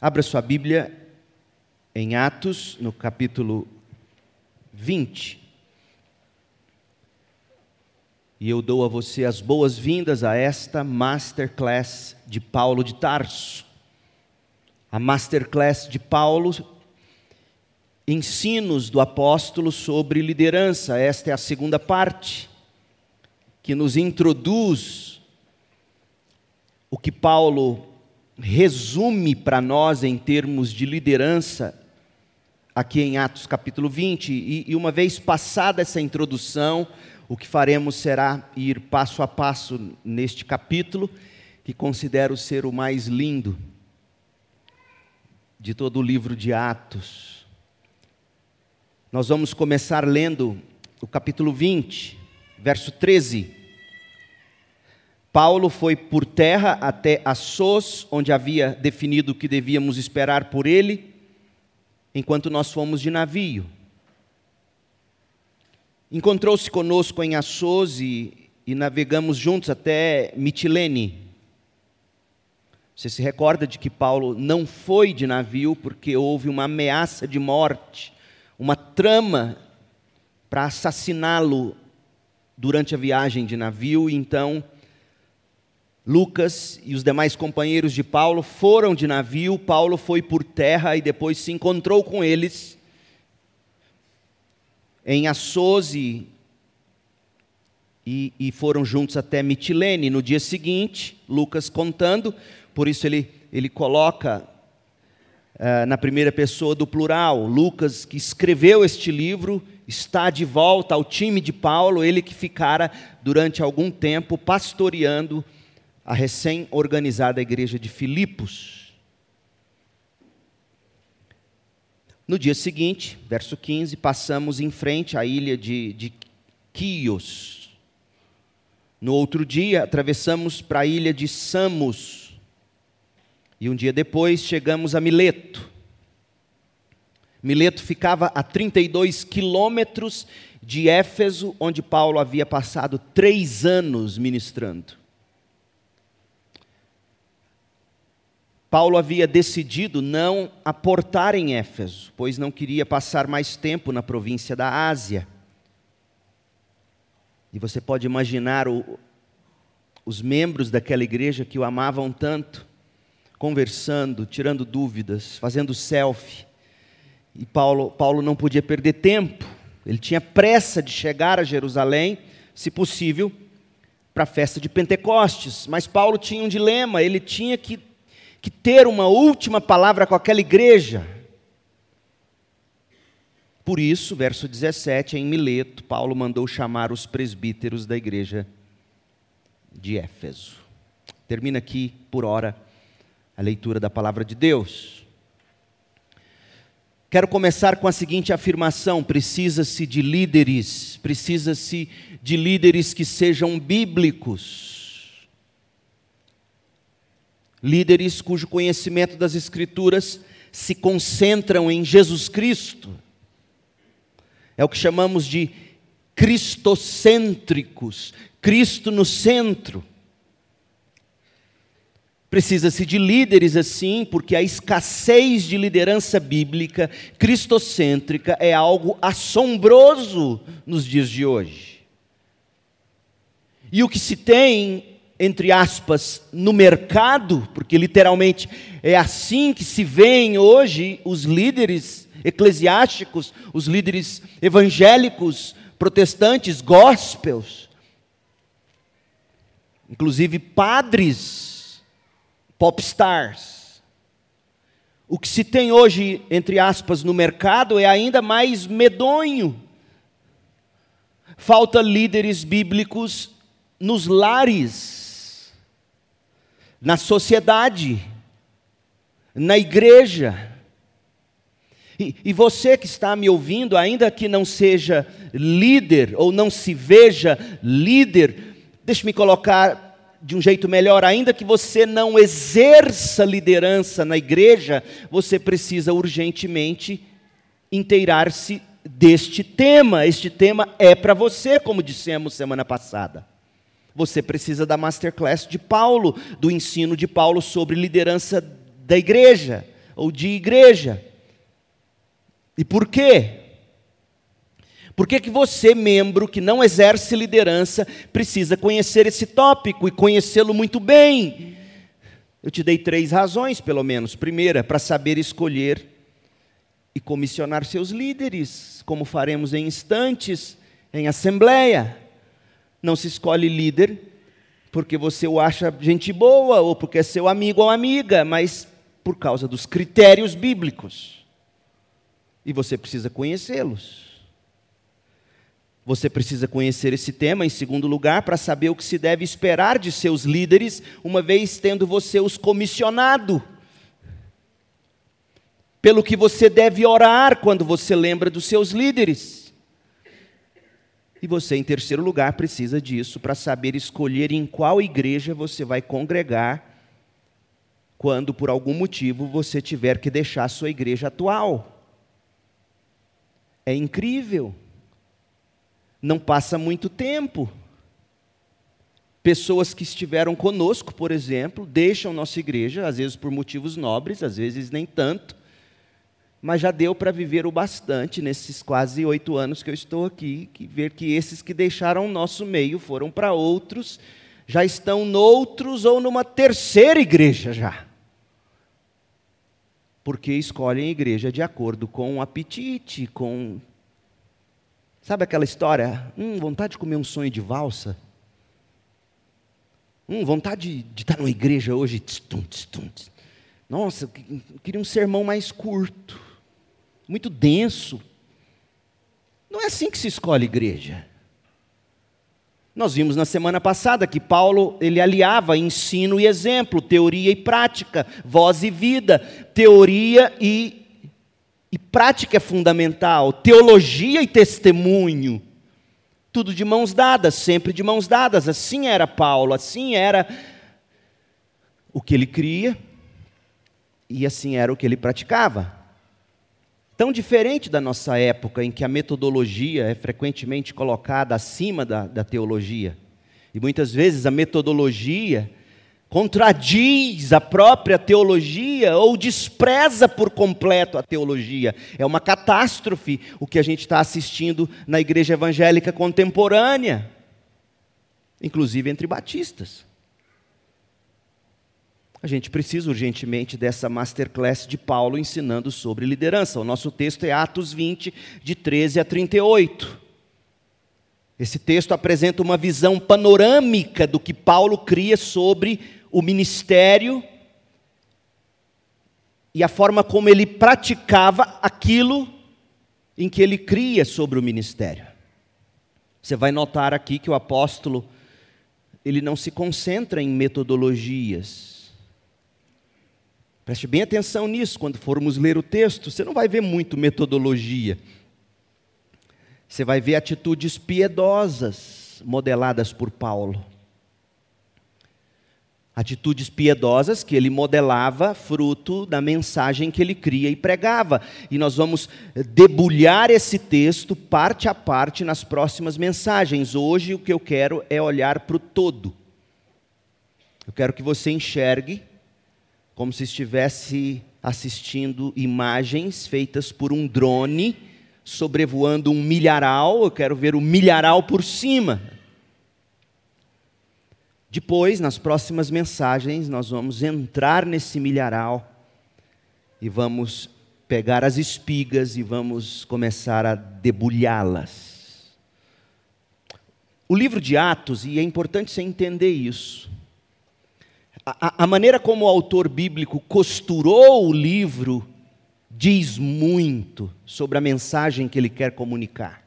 Abra sua Bíblia em Atos, no capítulo 20. E eu dou a você as boas-vindas a esta masterclass de Paulo de Tarso. A masterclass de Paulo, ensinos do apóstolo sobre liderança. Esta é a segunda parte, que nos introduz o que Paulo resume para nós em termos de liderança, aqui em Atos capítulo 20. E, e uma vez passada essa introdução, o que faremos será ir passo a passo neste capítulo, que considero ser o mais lindo de todo o livro de Atos. Nós vamos começar lendo o capítulo 20, verso 13. Paulo foi por terra até Assos, onde havia definido o que devíamos esperar por ele, enquanto nós fomos de navio. Encontrou-se conosco em Assos e, e navegamos juntos até Mitilene. Você se recorda de que Paulo não foi de navio porque houve uma ameaça de morte, uma trama para assassiná-lo durante a viagem de navio, e então Lucas e os demais companheiros de Paulo foram de navio, Paulo foi por terra e depois se encontrou com eles em Assos e, e foram juntos até Mitilene. No dia seguinte, Lucas contando, por isso ele, ele coloca uh, na primeira pessoa do plural, Lucas, que escreveu este livro, está de volta ao time de Paulo, ele que ficara durante algum tempo pastoreando a recém-organizada igreja de Filipos. No dia seguinte, verso 15, passamos em frente à ilha de, de Quios. No outro dia, atravessamos para a ilha de Samos. E um dia depois, chegamos a Mileto. Mileto ficava a 32 quilômetros de Éfeso, onde Paulo havia passado três anos ministrando. Paulo havia decidido não aportar em Éfeso, pois não queria passar mais tempo na província da Ásia. E você pode imaginar o, os membros daquela igreja que o amavam tanto, conversando, tirando dúvidas, fazendo selfie. E Paulo, Paulo não podia perder tempo, ele tinha pressa de chegar a Jerusalém, se possível, para a festa de Pentecostes. Mas Paulo tinha um dilema, ele tinha que que ter uma última palavra com aquela igreja. Por isso, verso 17, em Mileto, Paulo mandou chamar os presbíteros da igreja de Éfeso. Termina aqui, por hora, a leitura da palavra de Deus. Quero começar com a seguinte afirmação: precisa-se de líderes, precisa-se de líderes que sejam bíblicos líderes cujo conhecimento das Escrituras se concentram em Jesus Cristo. É o que chamamos de cristocêntricos, Cristo no centro. Precisa-se de líderes assim, porque a escassez de liderança bíblica cristocêntrica é algo assombroso nos dias de hoje. E o que se tem entre aspas, no mercado, porque literalmente é assim que se veem hoje os líderes eclesiásticos, os líderes evangélicos, protestantes, gospels, inclusive padres, popstars. O que se tem hoje, entre aspas, no mercado é ainda mais medonho. Falta líderes bíblicos nos lares na sociedade, na igreja. E, e, você que está me ouvindo, ainda que não seja líder ou não se veja líder, deixe-me colocar de um jeito melhor, ainda que você não exerça liderança na igreja, você precisa urgentemente inteirar-se deste tema. Este tema é para você, como dissemos semana passada. Você precisa da masterclass de Paulo, do ensino de Paulo sobre liderança da igreja, ou de igreja. E por quê? Por que, que você, membro que não exerce liderança, precisa conhecer esse tópico e conhecê-lo muito bem? Eu te dei três razões, pelo menos. Primeira, para saber escolher e comissionar seus líderes, como faremos em instantes, em assembleia. Não se escolhe líder porque você o acha gente boa ou porque é seu amigo ou amiga, mas por causa dos critérios bíblicos. E você precisa conhecê-los. Você precisa conhecer esse tema, em segundo lugar, para saber o que se deve esperar de seus líderes, uma vez tendo você os comissionado. Pelo que você deve orar quando você lembra dos seus líderes. E você, em terceiro lugar, precisa disso para saber escolher em qual igreja você vai congregar quando, por algum motivo, você tiver que deixar a sua igreja atual. É incrível. Não passa muito tempo. Pessoas que estiveram conosco, por exemplo, deixam nossa igreja, às vezes por motivos nobres, às vezes nem tanto, mas já deu para viver o bastante nesses quase oito anos que eu estou aqui, que ver que esses que deixaram o nosso meio foram para outros, já estão noutros ou numa terceira igreja já. Porque escolhem igreja de acordo com o apetite, com Sabe aquela história? Hum, vontade de comer um sonho de valsa? Hum, vontade de, de estar numa igreja hoje. Nossa, eu queria um sermão mais curto, muito denso. Não é assim que se escolhe igreja. Nós vimos na semana passada que Paulo ele aliava ensino e exemplo, teoria e prática, voz e vida, teoria e e prática é fundamental, teologia e testemunho. Tudo de mãos dadas, sempre de mãos dadas. Assim era Paulo, assim era o que ele cria e assim era o que ele praticava. Tão diferente da nossa época, em que a metodologia é frequentemente colocada acima da, da teologia. E muitas vezes a metodologia contradiz a própria teologia ou despreza por completo a teologia. É uma catástrofe o que a gente está assistindo na igreja evangélica contemporânea, inclusive entre batistas. A gente precisa urgentemente dessa masterclass de Paulo ensinando sobre liderança. O nosso texto é Atos 20, de 13 a 38. Esse texto apresenta uma visão panorâmica do que Paulo cria sobre o ministério e a forma como ele praticava aquilo em que ele cria sobre o ministério. Você vai notar aqui que o apóstolo ele não se concentra em metodologias. Preste bem atenção nisso quando formos ler o texto, você não vai ver muito metodologia. Você vai ver atitudes piedosas modeladas por Paulo atitudes piedosas que ele modelava fruto da mensagem que ele cria e pregava. E nós vamos debulhar esse texto parte a parte nas próximas mensagens. Hoje o que eu quero é olhar para o todo. Eu quero que você enxergue como se estivesse assistindo imagens feitas por um drone sobrevoando um milharal. Eu quero ver o milharal por cima. Depois, nas próximas mensagens, nós vamos entrar nesse milharal e vamos pegar as espigas e vamos começar a debulhá-las. O livro de Atos, e é importante você entender isso, a, maneira como o autor bíblico costurou o livro diz muito sobre a mensagem que ele quer comunicar.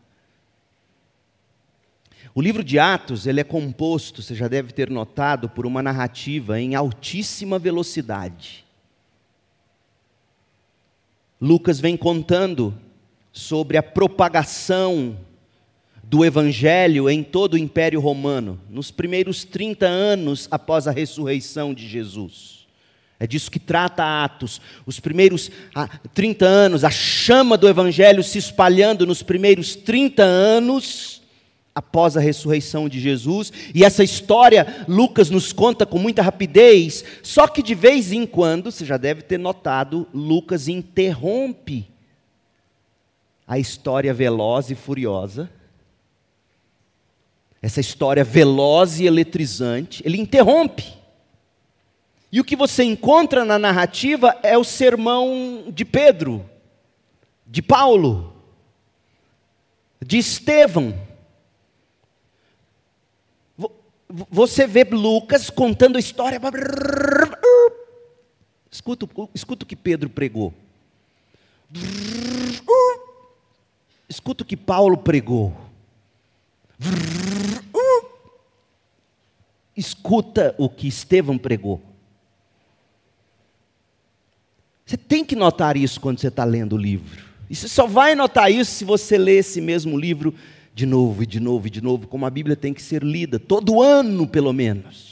O livro de Atos, ele é composto, você já deve ter notado, por uma narrativa em altíssima velocidade. Lucas vem contando sobre a propagação do evangelho em todo o Império Romano, nos primeiros 30 anos após a ressurreição de Jesus. É disso que trata Atos. Os primeiros 30 anos, a chama do evangelho se espalhando nos primeiros 30 anos após a ressurreição de Jesus, e essa história Lucas nos conta com muita rapidez, só que de vez em quando, você já deve ter notado, Lucas interrompe a história veloz e furiosa, essa história veloz e eletrizante, ele interrompe. E o que você encontra na narrativa é o sermão de Pedro, de Paulo, de Estevão você vê Lucas contando a história. Escuta, escuta o que Pedro pregou. Escuta o que Paulo pregou. Escuta o que Estevão pregou. Você tem que notar isso quando você está lendo o livro. E você só vai notar isso se você ler esse mesmo livro de novo e de novo e de novo, como a Bíblia tem que ser lida, todo ano pelo menos.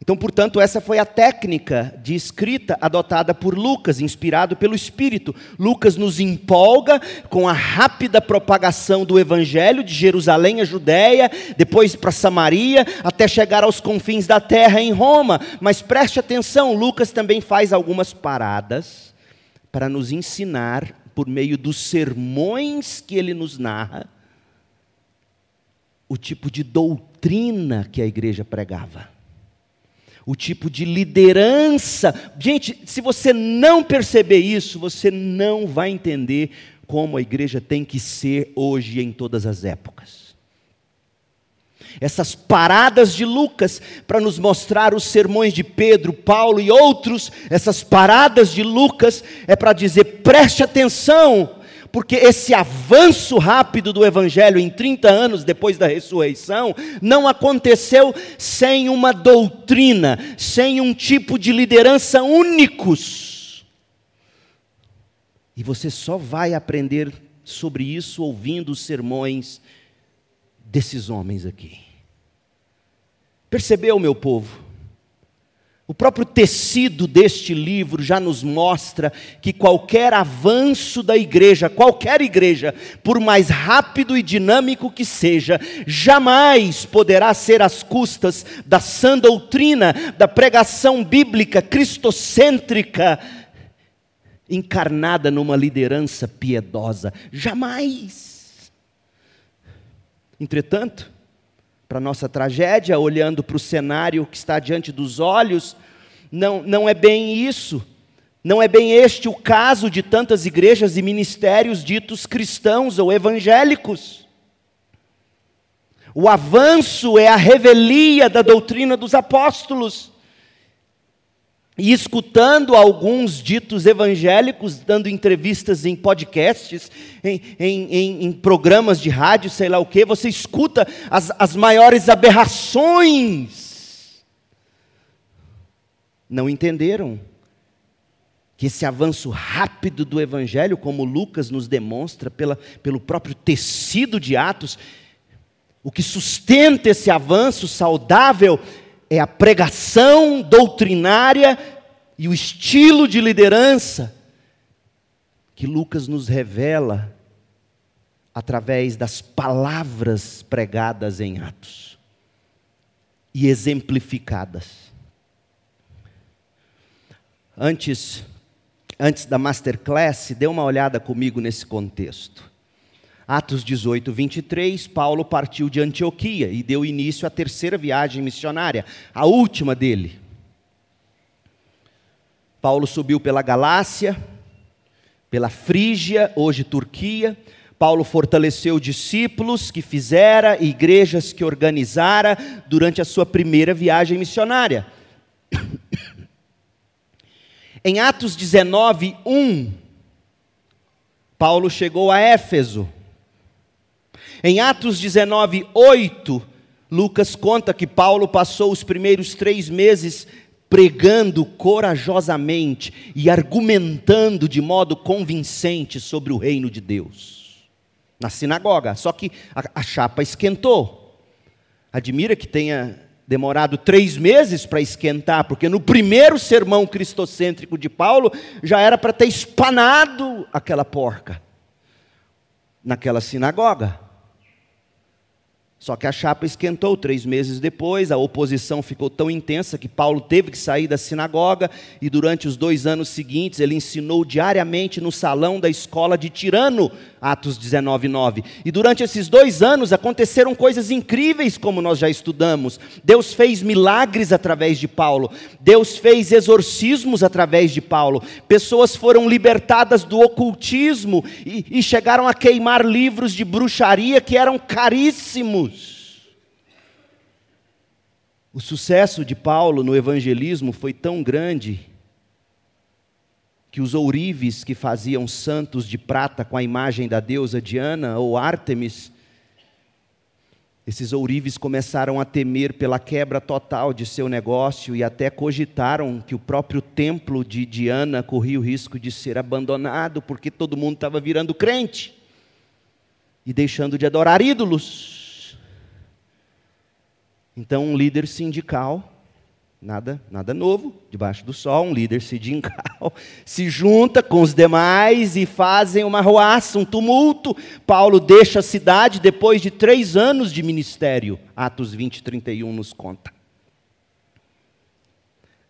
Então, portanto, essa foi a técnica de escrita adotada por Lucas, inspirado pelo Espírito. Lucas nos empolga com a rápida propagação do Evangelho de Jerusalém a Judéia, depois para Samaria, até chegar aos confins da terra em Roma. Mas preste atenção, Lucas também faz algumas paradas para nos ensinar por meio dos sermões que ele nos narra, o tipo de doutrina que a igreja pregava, o tipo de liderança. Gente, se você não perceber isso, você não vai entender como a igreja tem que ser hoje em todas as épocas essas paradas de Lucas para nos mostrar os sermões de Pedro, Paulo e outros, essas paradas de Lucas é para dizer: preste atenção, porque esse avanço rápido do Evangelho em 30 anos depois da ressurreição não aconteceu sem uma doutrina, sem um tipo de liderança únicos. E você só vai aprender sobre isso ouvindo os sermões desses homens aqui. Percebeu, meu povo? O próprio tecido deste livro já nos mostra que qualquer avanço da igreja, qualquer igreja, por mais rápido e dinâmico que seja, jamais poderá ser às custas da sã doutrina, da pregação bíblica cristocêntrica, encarnada numa liderança piedosa. Jamais. Entretanto, para nossa tragédia, olhando para o cenário que está diante dos olhos, não, não é bem isso. Não é bem este o caso de tantas igrejas e ministérios ditos cristãos ou evangélicos. O avanço é a revelia da doutrina dos apóstolos. E escutando alguns ditos evangélicos, dando entrevistas em podcasts, em, em, em, em, programas de rádio, sei lá o que, você escuta as, as maiores aberrações. Não entenderam que esse avanço rápido do Evangelho, como Lucas nos demonstra, pela, pelo próprio tecido de Atos, o que sustenta esse avanço saudável é a pregação doutrinária e o estilo de liderança que Lucas nos revela através das palavras pregadas em Atos e exemplificadas. Antes, antes da masterclass, dê uma olhada comigo nesse contexto. Atos 18, 23, Paulo partiu de Antioquia e deu início à terceira viagem missionária, a última dele. Paulo subiu pela Galácia, pela Frígia, hoje Turquia. Paulo fortaleceu discípulos que fizera, igrejas que organizara durante a sua primeira viagem missionária. Em Atos 19, 1, Paulo chegou a Éfeso. Em Atos 19, 8, Lucas conta que Paulo passou os primeiros três meses pregando corajosamente e argumentando de modo convincente sobre o reino de Deus. Na sinagoga, só que a, chapa esquentou. Admira que tenha demorado três meses para esquentar, porque no primeiro sermão cristocêntrico de Paulo já era para ter espanado aquela porca naquela sinagoga. Só que a chapa esquentou três meses depois, a oposição ficou tão intensa que Paulo teve que sair da sinagoga e durante os dois anos seguintes ele ensinou diariamente no salão da escola de Tirano, Atos 19, 9. E durante esses dois anos aconteceram coisas incríveis, como nós já estudamos. Deus fez milagres através de Paulo, Deus fez exorcismos através de Paulo, pessoas foram libertadas do ocultismo e, e chegaram a queimar livros de bruxaria que eram caríssimos. O sucesso de Paulo no evangelismo foi tão grande que os ourives que faziam santos de prata com a imagem da deusa Diana ou Ártemis, esses ourives começaram a temer pela quebra total de seu negócio e até cogitaram que o próprio templo de Diana corria o risco de ser abandonado porque todo mundo estava virando crente e deixando de adorar ídolos. Então, um líder sindical, nada, nada novo, debaixo do sol, um líder sindical se junta com os demais e fazem uma roaça, um tumulto. Paulo deixa a cidade depois de três anos de ministério. Atos 20, 31 nos conta.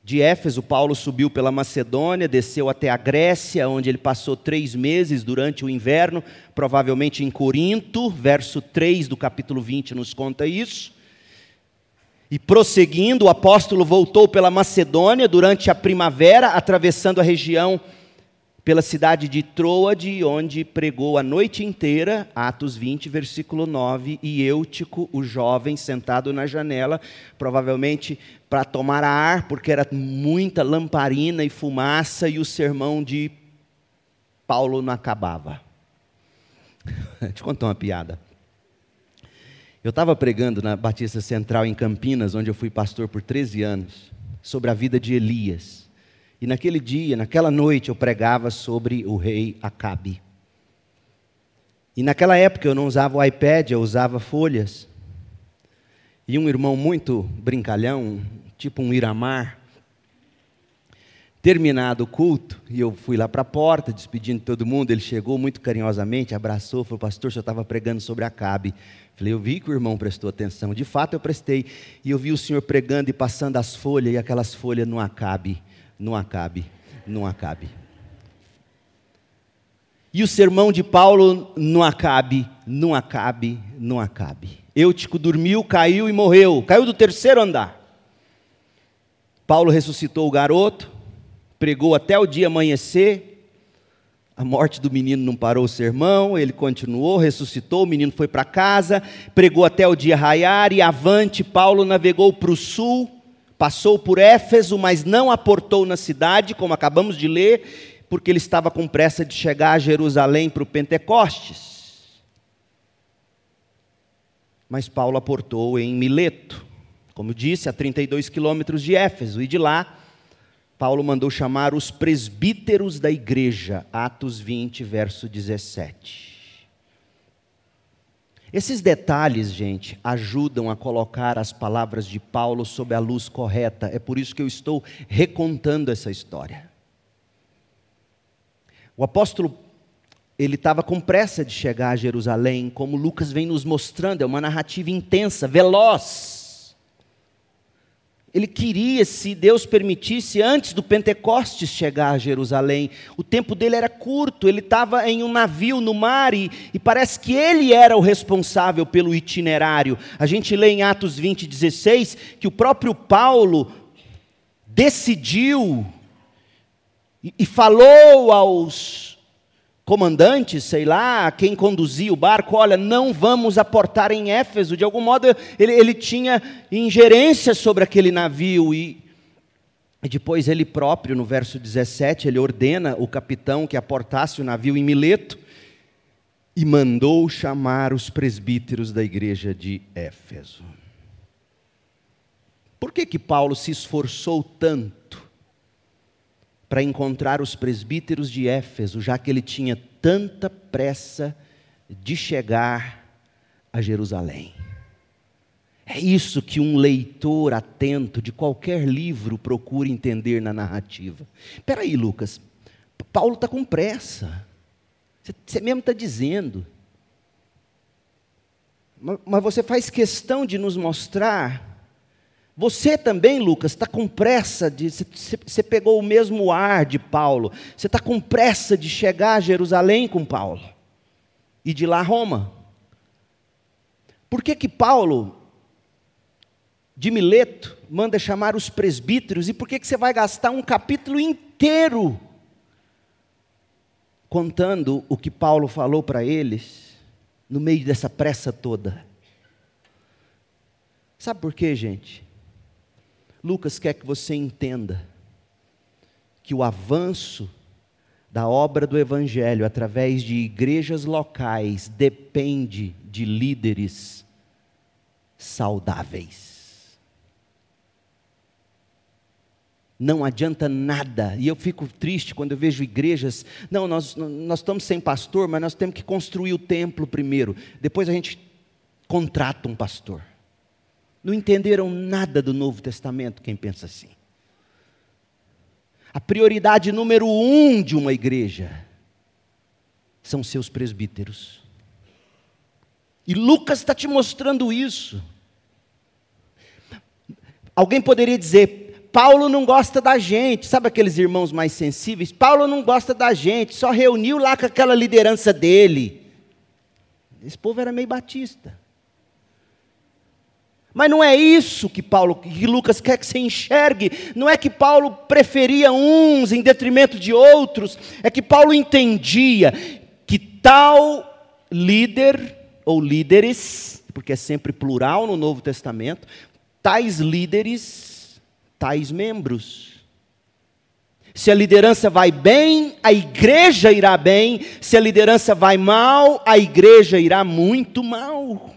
De Éfeso, Paulo subiu pela Macedônia, desceu até a Grécia, onde ele passou três meses durante o inverno, provavelmente em Corinto, verso 3 do capítulo 20 nos conta isso. E prosseguindo, o apóstolo voltou pela Macedônia durante a primavera, atravessando a região pela cidade de Troade, onde pregou a noite inteira, Atos 20, versículo 9, e Eutico, o jovem, sentado na janela, provavelmente para tomar ar, porque era muita lamparina e fumaça, e o sermão de Paulo não acabava. Eu contar uma piada. Eu estava pregando na Batista Central em Campinas, onde eu fui pastor por 13 anos, sobre a vida de Elias. E naquele dia, naquela noite, eu pregava sobre o rei Acabe. E naquela época eu não usava o iPad, eu usava folhas. E um irmão muito brincalhão, tipo um Iramar, terminado o culto, e eu fui lá para a porta, despedindo todo mundo, ele chegou muito carinhosamente, abraçou, falou, pastor, eu estava pregando sobre Acabe. Falei, eu vi que o irmão prestou atenção. De fato, eu prestei. E eu vi o senhor pregando e passando as folhas, e aquelas folhas não acabe, não acabe, não acabe. E o sermão de Paulo não acabe, não acabe, não acabe. Eutico dormiu, caiu e morreu. Caiu do terceiro andar. Paulo ressuscitou o garoto, pregou até o dia amanhecer, a morte do menino não parou o sermão, ele continuou, ressuscitou, o menino foi para casa, pregou até o dia raiar e avante, Paulo navegou para o sul, passou por Éfeso, mas não aportou na cidade, como acabamos de ler, porque ele estava com pressa de chegar a Jerusalém para o Pentecostes. Mas Paulo aportou em Mileto, como disse, a 32 quilômetros de Éfeso, e de lá Paulo mandou chamar os presbíteros da igreja, Atos 20, verso 17. Esses detalhes, gente, ajudam a colocar as palavras de Paulo sob a luz correta. É por isso que eu estou recontando essa história. O apóstolo, ele estava com pressa de chegar a Jerusalém, como Lucas vem nos mostrando, é uma narrativa intensa, veloz ele queria, se Deus permitisse, antes do Pentecostes chegar a Jerusalém. O tempo dele era curto, ele estava em um navio no mar e, e, parece que ele era o responsável pelo itinerário. A gente lê em Atos 20, 16 que o próprio Paulo decidiu e, e falou aos comandante, sei lá, quem conduzia o barco, olha, não vamos aportar em Éfeso. De algum modo, ele, ele tinha ingerência sobre aquele navio. E, e depois ele próprio, no verso 17, ele ordena o capitão que aportasse o navio em Mileto e mandou chamar os presbíteros da igreja de Éfeso. Por que que Paulo se esforçou tanto para encontrar os presbíteros de Éfeso, já que ele tinha tanta pressa de chegar a Jerusalém. É isso que um leitor atento de qualquer livro procura entender na narrativa. Espera aí, Lucas. Paulo está com pressa. Você mesmo está dizendo. Mas você faz questão de nos mostrar. Você também, Lucas, está com pressa de. Você pegou o mesmo ar de Paulo. Você está com pressa de chegar a Jerusalém com Paulo. E de lá a Roma. Por que que Paulo, de Mileto, manda chamar os presbíteros? E por que que você vai gastar um capítulo inteiro contando o que Paulo falou para eles, no meio dessa pressa toda? Sabe por quê, gente? Lucas quer que você entenda que o avanço da obra do Evangelho através de igrejas locais depende de líderes saudáveis. Não adianta nada, e eu fico triste quando eu vejo igrejas. Não, nós, nós estamos sem pastor, mas nós temos que construir o templo primeiro, depois a gente contrata um pastor. Não entenderam nada do Novo Testamento quem pensa assim. A prioridade número um de uma igreja são seus presbíteros. E Lucas está te mostrando isso. Alguém poderia dizer, Paulo não gosta da gente, sabe aqueles irmãos mais sensíveis? Paulo não gosta da gente, só reuniu lá com aquela liderança dele. Esse povo era meio batista. Mas não é isso que Paulo, que Lucas quer que você enxergue. Não é que Paulo preferia uns em detrimento de outros. É que Paulo entendia que tal líder ou líderes, porque é sempre plural no Novo Testamento, tais líderes, tais membros. Se a liderança vai bem, a igreja irá bem. Se a liderança vai mal, a igreja irá muito mal.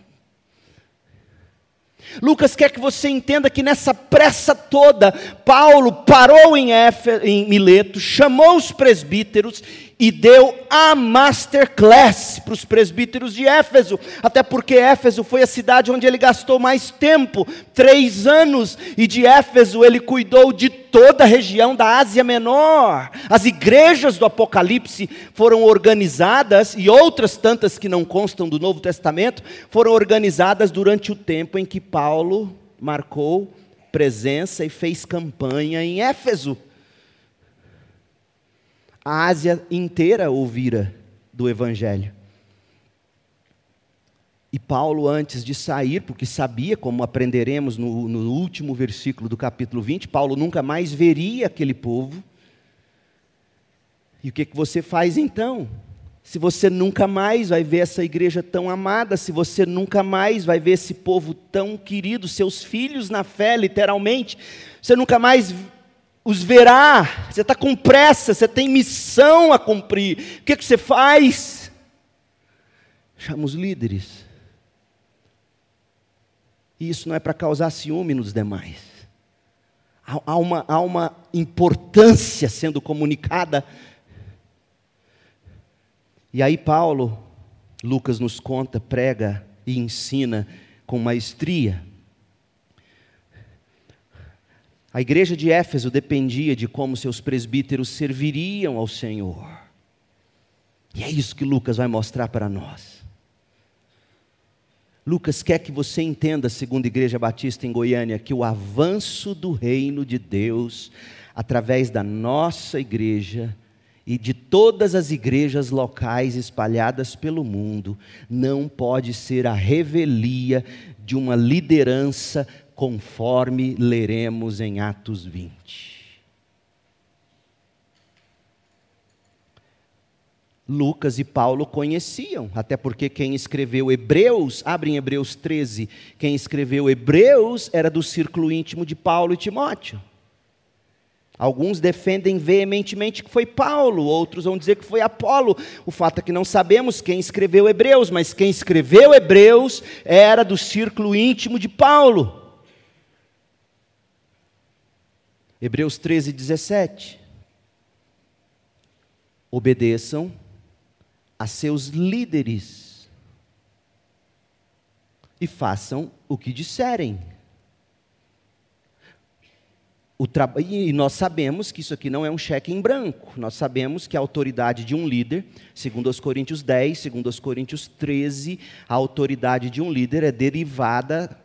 Lucas quer que você entenda que nessa pressa toda, Paulo parou em, Mileto, chamou os presbíteros e deu a masterclass para os presbíteros de Éfeso, até porque Éfeso foi a cidade onde ele gastou mais tempo, três anos, e de Éfeso ele cuidou de toda a região da Ásia Menor. As igrejas do Apocalipse foram organizadas, e outras tantas que não constam do Novo Testamento, foram organizadas durante o tempo em que Paulo marcou presença e fez campanha em Éfeso. A Ásia inteira ouvira do Evangelho. E Paulo, antes de sair, porque sabia, como aprenderemos no, no, último versículo do capítulo 20, Paulo nunca mais veria aquele povo. E o que, que você faz então? Se você nunca mais vai ver essa igreja tão amada, se você nunca mais vai ver esse povo tão querido, seus filhos na fé, literalmente, você nunca mais os verá. Você está com pressa, você tem missão a cumprir. O que, que você faz? Chama os líderes. E isso não é para causar ciúme nos demais. Há, uma, há uma importância sendo comunicada. E aí, Paulo, Lucas nos conta, prega e ensina com maestria. A igreja de Éfeso dependia de como seus presbíteros serviriam ao Senhor. E é isso que Lucas vai mostrar para nós. Lucas quer que você entenda, segundo a Igreja Batista em Goiânia, que o avanço do reino de Deus, através da nossa igreja e de todas as igrejas locais espalhadas pelo mundo, não pode ser a revelia de uma liderança conforme leremos em Atos 20. Lucas e Paulo conheciam, até porque quem escreveu Hebreus, abre em Hebreus 13, quem escreveu Hebreus era do círculo íntimo de Paulo e Timóteo. Alguns defendem veementemente que foi Paulo, outros vão dizer que foi Apolo. O fato é que não sabemos quem escreveu Hebreus, mas quem escreveu Hebreus era do círculo íntimo de Paulo. Hebreus 13, 17. Obedeçam a seus líderes e façam o que disserem. e nós sabemos que isso aqui não é um cheque em branco. Nós sabemos que a autoridade de um líder, segundo os Coríntios 10, segundo os Coríntios 13, a autoridade de um líder é derivada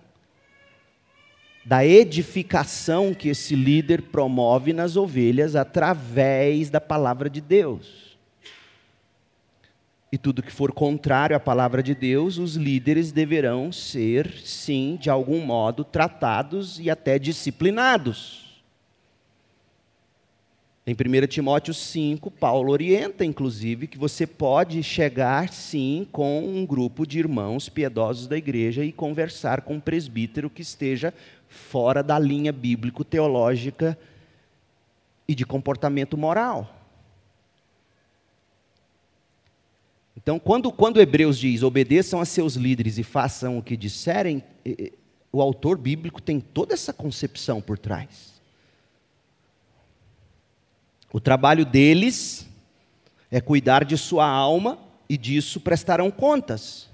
da edificação que esse líder promove nas ovelhas através da palavra de Deus. E tudo que for contrário à palavra de Deus, os líderes deverão ser, sim, de algum modo tratados e até disciplinados. Em 1 Timóteo 5, Paulo orienta, inclusive, que você pode chegar, sim, com um grupo de irmãos piedosos da igreja e conversar com um presbítero que esteja fora da linha bíblico-teológica e de comportamento moral. Então, quando, quando Hebreus diz obedeçam a seus líderes e façam o que disserem, o autor bíblico tem toda essa concepção por trás. O trabalho deles é cuidar de sua alma e disso prestarão contas.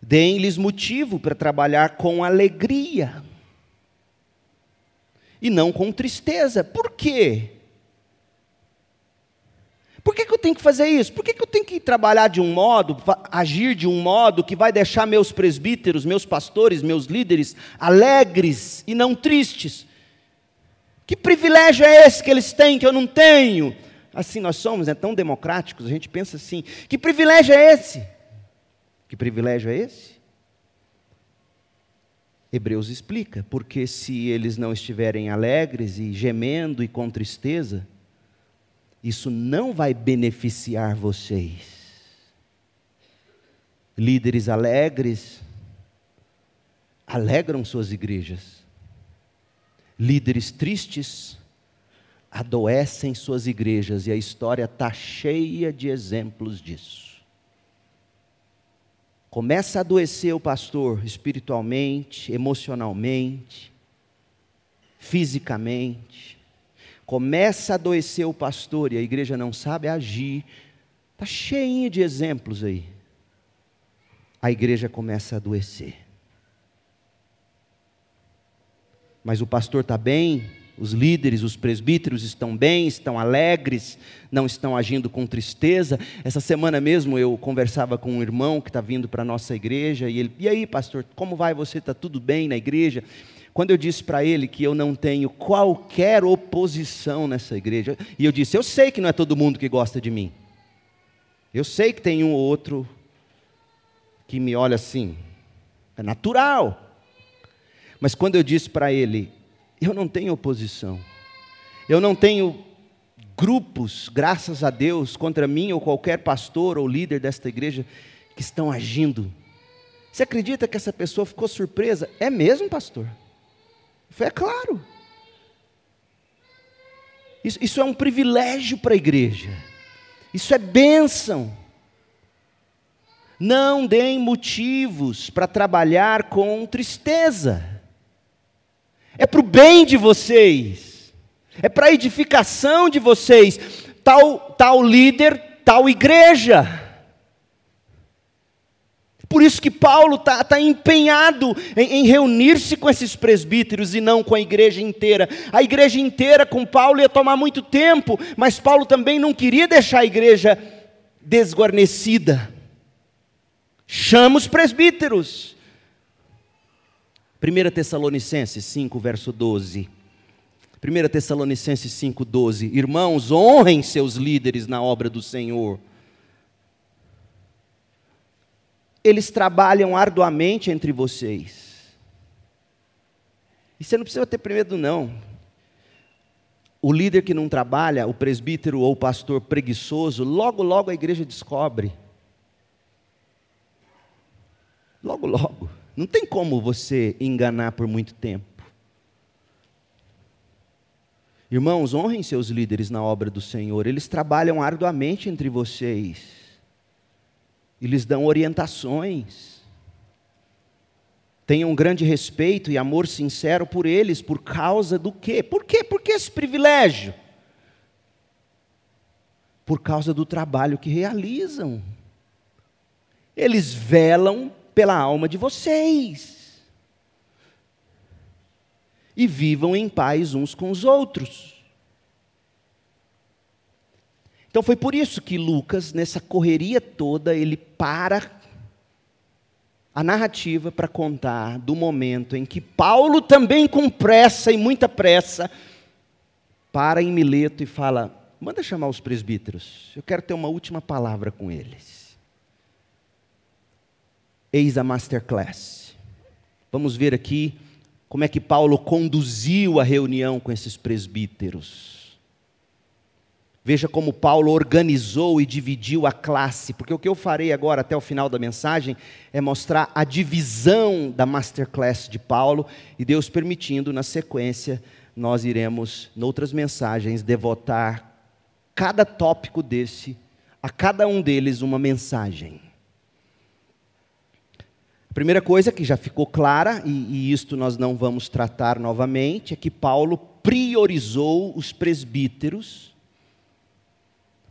Deem-lhes motivo para trabalhar com alegria e não com tristeza. Por quê? Por que, que, eu tenho que fazer isso? Por que, que eu tenho que trabalhar de um modo, agir de um modo que vai deixar meus presbíteros, meus pastores, meus líderes alegres e não tristes? Que privilégio é esse que eles têm que eu não tenho? Assim nós somos, é tão democráticos, a gente pensa assim: que privilégio é esse? Que privilégio é esse? Hebreus explica, porque se eles não estiverem alegres e gemendo e com tristeza, isso não vai beneficiar vocês. Líderes alegres alegram suas igrejas Líderes tristes adoecem suas igrejas e a história está cheia de exemplos disso. Começa a adoecer o pastor espiritualmente, emocionalmente, fisicamente. Começa a adoecer o pastor e a igreja não sabe agir. Está cheinha de exemplos aí. A igreja começa a adoecer mas o pastor está bem, os líderes, os presbíteros estão bem, estão alegres, não estão agindo com tristeza. Essa semana mesmo eu conversava com um irmão que está vindo para a nossa igreja, e ele, e aí, pastor, como vai você? Está tudo bem na igreja? Quando eu disse para ele que eu não tenho qualquer oposição nessa igreja, e eu disse, eu sei que não é todo mundo que gosta de mim. Eu sei que tem um ou outro que me olha assim. É natural. Mas quando eu disse para ele, eu não tenho oposição, eu não tenho grupos, graças a Deus, contra mim ou qualquer pastor ou líder desta igreja que estão agindo. Você acredita que essa pessoa ficou surpresa? É mesmo, pastor? Foi é claro. Isso, isso é um privilégio para a igreja. Isso é bênção. Não deem motivos para trabalhar com tristeza é para o bem de vocês, é para a edificação de vocês, tal, tal líder, tal igreja. Por isso que Paulo está tá empenhado em, em reunir-se com esses presbíteros e não com a igreja inteira. A igreja inteira com Paulo ia tomar muito tempo, mas Paulo também não queria deixar a igreja desguarnecida. Chama os presbíteros, 1 Tessalonicenses 5, verso 12. 1 Tessalonicenses 5, 12. Irmãos, honrem seus líderes na obra do Senhor. Eles trabalham arduamente entre vocês. E você não precisa ter medo, não. O líder que não trabalha, o presbítero ou o pastor preguiçoso, logo, logo a igreja descobre. Logo, logo. Não tem como você enganar por muito tempo. Irmãos, honrem seus líderes na obra do Senhor, eles trabalham arduamente entre vocês, eles dão orientações. Tenham grande respeito e amor sincero por eles, por causa do quê? Por quê? Por que esse privilégio? Por causa do trabalho que realizam. Eles velam pela alma de vocês. e vivam em paz uns com os outros. Então foi por isso que Lucas, nessa correria toda, ele para a narrativa para contar do momento em que Paulo, também com pressa e muita pressa, para em Mileto e fala: manda chamar os presbíteros, eu quero ter uma última palavra com eles. Eis a masterclass. Vamos ver aqui como é que Paulo conduziu a reunião com esses presbíteros. Veja como Paulo organizou e dividiu a classe, porque o que eu farei agora até o final da mensagem é mostrar a divisão da masterclass de Paulo e Deus permitindo, na sequência, nós iremos, noutras mensagens, devotar cada tópico desse, a cada um deles uma mensagem. Primeira coisa que já ficou clara, e, e isto nós não vamos tratar novamente, é que Paulo priorizou os presbíteros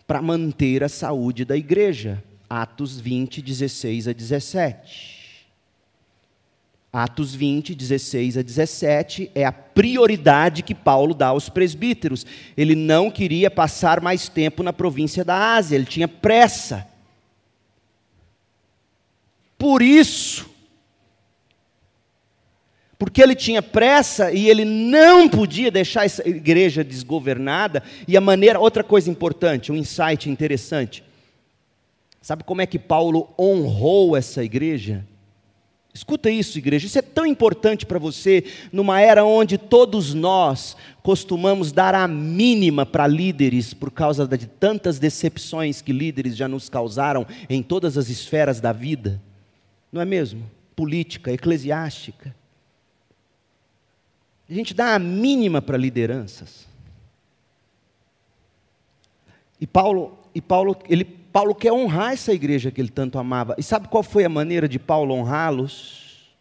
para manter a saúde da igreja. Atos 20, 16 a 17. Atos 20, 16 a 17 é a prioridade que Paulo dá aos presbíteros. Ele não queria passar mais tempo na província da Ásia, ele tinha pressa. Por isso, porque ele tinha pressa e ele não podia deixar essa igreja desgovernada. E a maneira, outra coisa importante, um insight interessante. Sabe como é que Paulo honrou essa igreja? Escuta isso, igreja. Isso é tão importante para você numa era onde todos nós costumamos dar a mínima para líderes por causa de tantas decepções que líderes já nos causaram em todas as esferas da vida. Não é mesmo? Política, eclesiástica. A gente dá a mínima para lideranças. E Paulo, e Paulo, ele, Paulo quer honrar essa igreja que ele tanto amava. E sabe qual foi a maneira de Paulo honrá-los?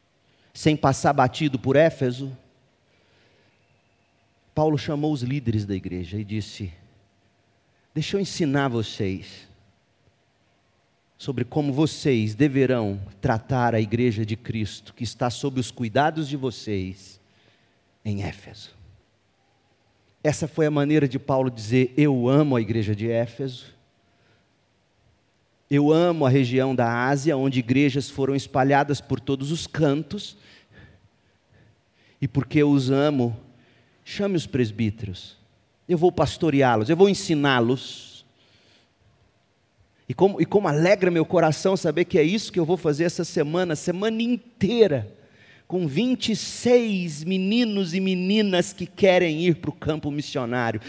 Sem passar batido por Éfeso? Paulo chamou os líderes da igreja e disse: Deixa eu ensinar vocês sobre como vocês deverão tratar a igreja de Cristo, que está sob os cuidados de vocês em Éfeso. Essa foi a maneira de Paulo dizer: Eu amo a igreja de Éfeso. Eu amo a região da Ásia, onde igrejas foram espalhadas por todos os cantos. E porque eu os amo, chame os presbíteros. Eu vou pastoreá-los, eu vou ensiná-los. E como, e como alegra meu coração saber que é isso que eu vou fazer essa semana, semana inteira com 26 meninos e meninas que querem ir para o campo missionário.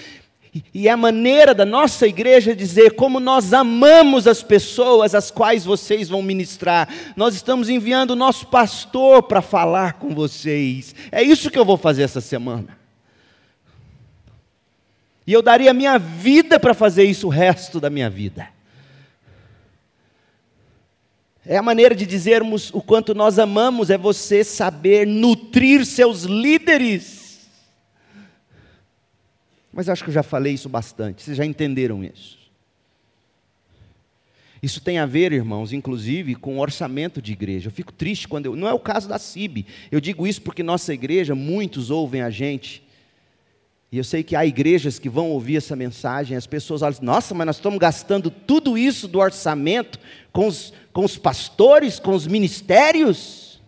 E é a maneira da nossa igreja dizer como nós amamos as pessoas às quais vocês vão ministrar. Nós estamos enviando o nosso pastor para falar com vocês. É isso que eu vou fazer essa semana. E eu daria a minha vida para fazer isso o resto da minha vida. É a maneira de dizermos o quanto nós amamos, é você saber nutrir seus líderes. Mas acho que eu já falei isso bastante, vocês já entenderam isso. Isso tem a ver, irmãos, inclusive com o orçamento de igreja. Eu fico triste quando eu. Não é o caso da CIB. Eu digo isso porque nossa igreja, muitos ouvem a gente. E eu sei que há igrejas que vão ouvir essa mensagem, as pessoas olham, nossa, mas nós estamos gastando tudo isso do orçamento com os, com os pastores, com os ministérios.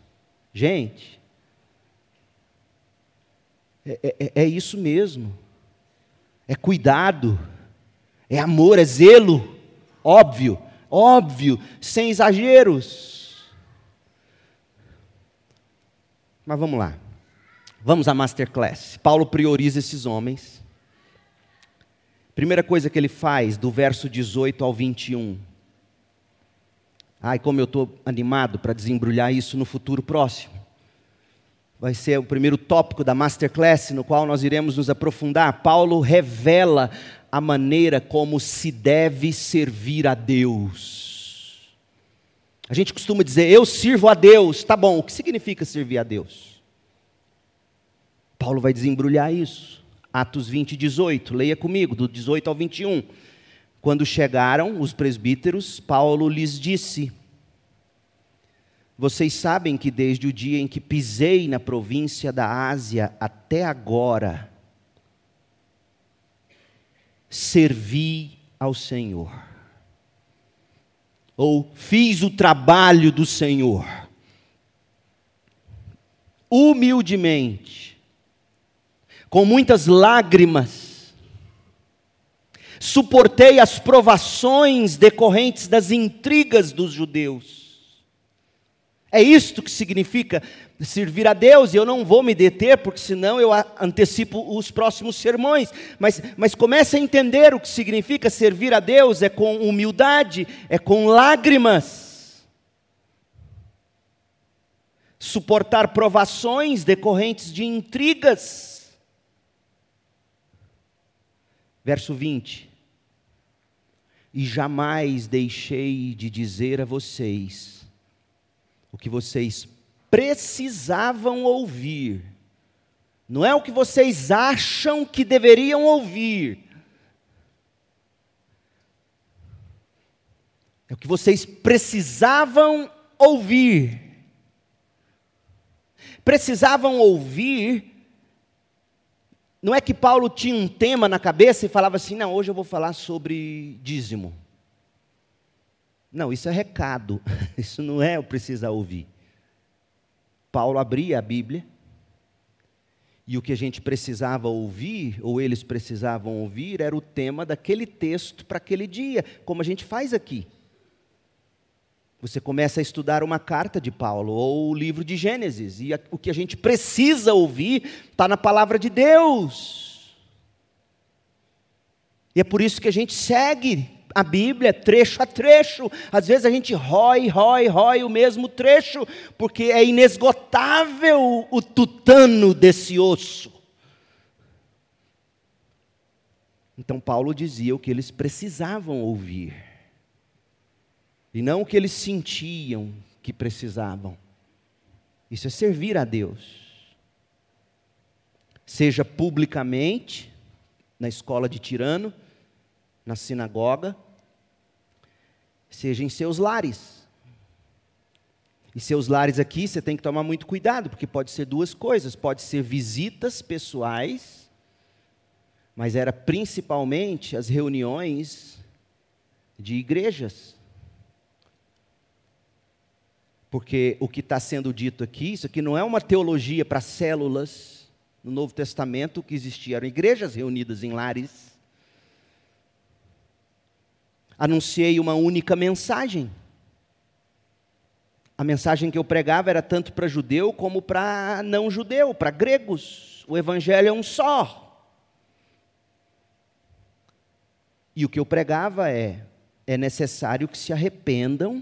Gente, é, é, é, é isso mesmo. É cuidado, é amor, é zelo, óbvio, óbvio, sem exageros. Mas vamos lá. Vamos à masterclass. Paulo prioriza esses homens. Primeira coisa que ele faz, do verso 18 ao 21. Ai, como eu estou animado para desembrulhar isso no futuro próximo. Vai ser o primeiro tópico da masterclass no qual nós iremos nos aprofundar. Paulo revela a maneira como se deve servir a Deus. A gente costuma dizer, eu sirvo a Deus. Tá bom, o que significa servir a Deus? Paulo vai desembrulhar isso. Atos 20, 18. Leia comigo, do 18 ao 21. Quando chegaram os presbíteros, Paulo lhes disse: Vocês sabem que desde o dia em que pisei na província da Ásia até agora, servi ao Senhor. Ou fiz o trabalho do Senhor. Humildemente, com muitas lágrimas, suportei as provações decorrentes das intrigas dos judeus é isto que significa servir a Deus, e eu não vou me deter, porque senão eu antecipo os próximos sermões. Mas, mas comece a entender o que significa servir a Deus: é com humildade, é com lágrimas. Suportar provações decorrentes de intrigas. Verso 20: E jamais deixei de dizer a vocês, o que vocês precisavam ouvir. Não é o que vocês acham que deveriam ouvir. É o que vocês precisavam ouvir. Precisavam ouvir. Não é que Paulo tinha um tema na cabeça e falava assim: não, hoje eu vou falar sobre dízimo. Não, isso é recado, isso não é o precisar ouvir. Paulo abria a Bíblia, e o que a gente precisava ouvir, ou eles precisavam ouvir, era o tema daquele texto para aquele dia, como a gente faz aqui. Você começa a estudar uma carta de Paulo, ou o livro de Gênesis, e o que a gente precisa ouvir está na palavra de Deus. E é por isso que a gente segue a Bíblia trecho a trecho. Às vezes a gente rói, rói, rói o mesmo trecho, porque é inesgotável o tutano desse osso. Então Paulo dizia o que eles precisavam ouvir, e não o que eles sentiam que precisavam. Isso é servir a Deus. Seja publicamente, na escola de tirano, na sinagoga, seja em seus lares. E seus lares aqui você tem que tomar muito cuidado, porque pode ser duas coisas: pode ser visitas pessoais, mas era principalmente as reuniões de igrejas. Porque o que está sendo dito aqui, isso aqui não é uma teologia para células. No Novo Testamento, que existiam igrejas reunidas em lares anunciei uma única mensagem. A mensagem que eu pregava era tanto para judeu como para não judeu, para gregos. O evangelho é um só. E o que eu pregava é: é necessário que se arrependam,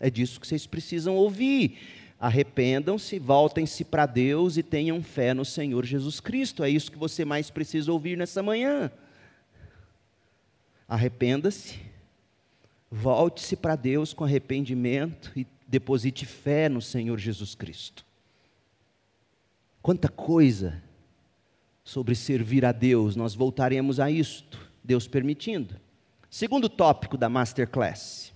é disso que vocês precisam ouvir. Arrependam-se, voltem-se para Deus e tenham fé no Senhor Jesus Cristo. É isso que você mais precisa ouvir nessa manhã. Arrependa-se, Volte-se para Deus com arrependimento e deposite fé no Senhor Jesus Cristo. Quanta coisa sobre servir a Deus, nós voltaremos a isto, Deus permitindo. Segundo tópico da Masterclass.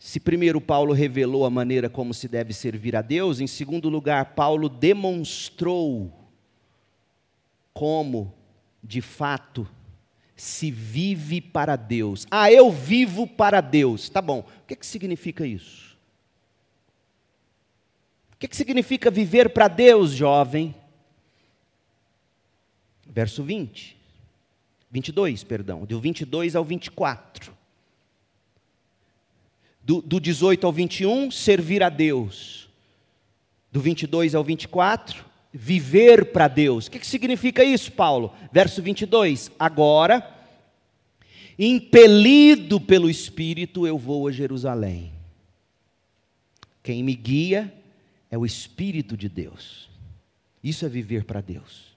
Se primeiro Paulo revelou a maneira como se deve servir a Deus, em segundo lugar, Paulo demonstrou como, de fato, se vive para Deus. Ah, eu vivo para Deus. Tá bom. O que, que significa isso? O que, que significa viver para Deus, jovem? Verso 20. 22, perdão. Do 22 ao 24. Do, do 18 ao 21, servir a Deus. Do 22 ao 24, viver para Deus. O que, que significa isso, Paulo? Verso 22. Agora, impelido pelo Espírito, eu vou a Jerusalém. Quem me guia é o Espírito de Deus. Isso é viver para Deus.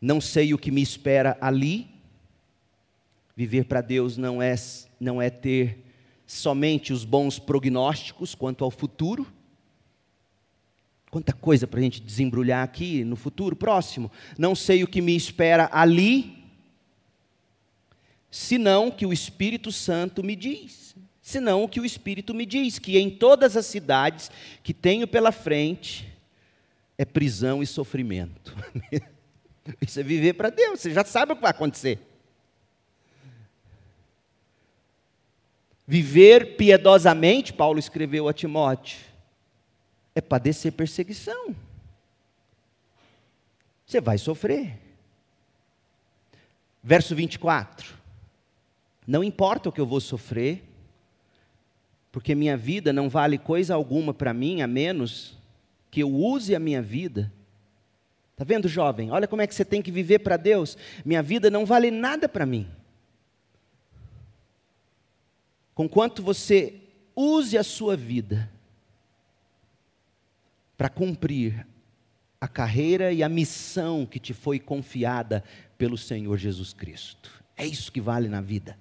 Não sei o que me espera ali. Viver para Deus não é, não é ter somente os bons prognósticos quanto ao futuro Quanta coisa para a gente desembrulhar aqui no futuro próximo. Não sei o que me espera ali, senão que o Espírito Santo me diz. senão o que o Espírito me diz, que em todas as cidades que tenho pela frente é prisão e sofrimento. Isso é viver para Deus, você já sabe o que vai acontecer. Viver piedosamente, Paulo escreveu a Timóteo, é padecer perseguição. Você vai sofrer. Verso 24: Não importa o que eu vou sofrer, porque minha vida não vale coisa alguma para mim, a menos que eu use a minha vida. Está vendo, jovem? Olha como é que você tem que viver para Deus. Minha vida não vale nada para mim. Conquanto você use a sua vida para cumprir a carreira e a missão que te foi confiada pelo Senhor Jesus Cristo. É isso que vale na vida.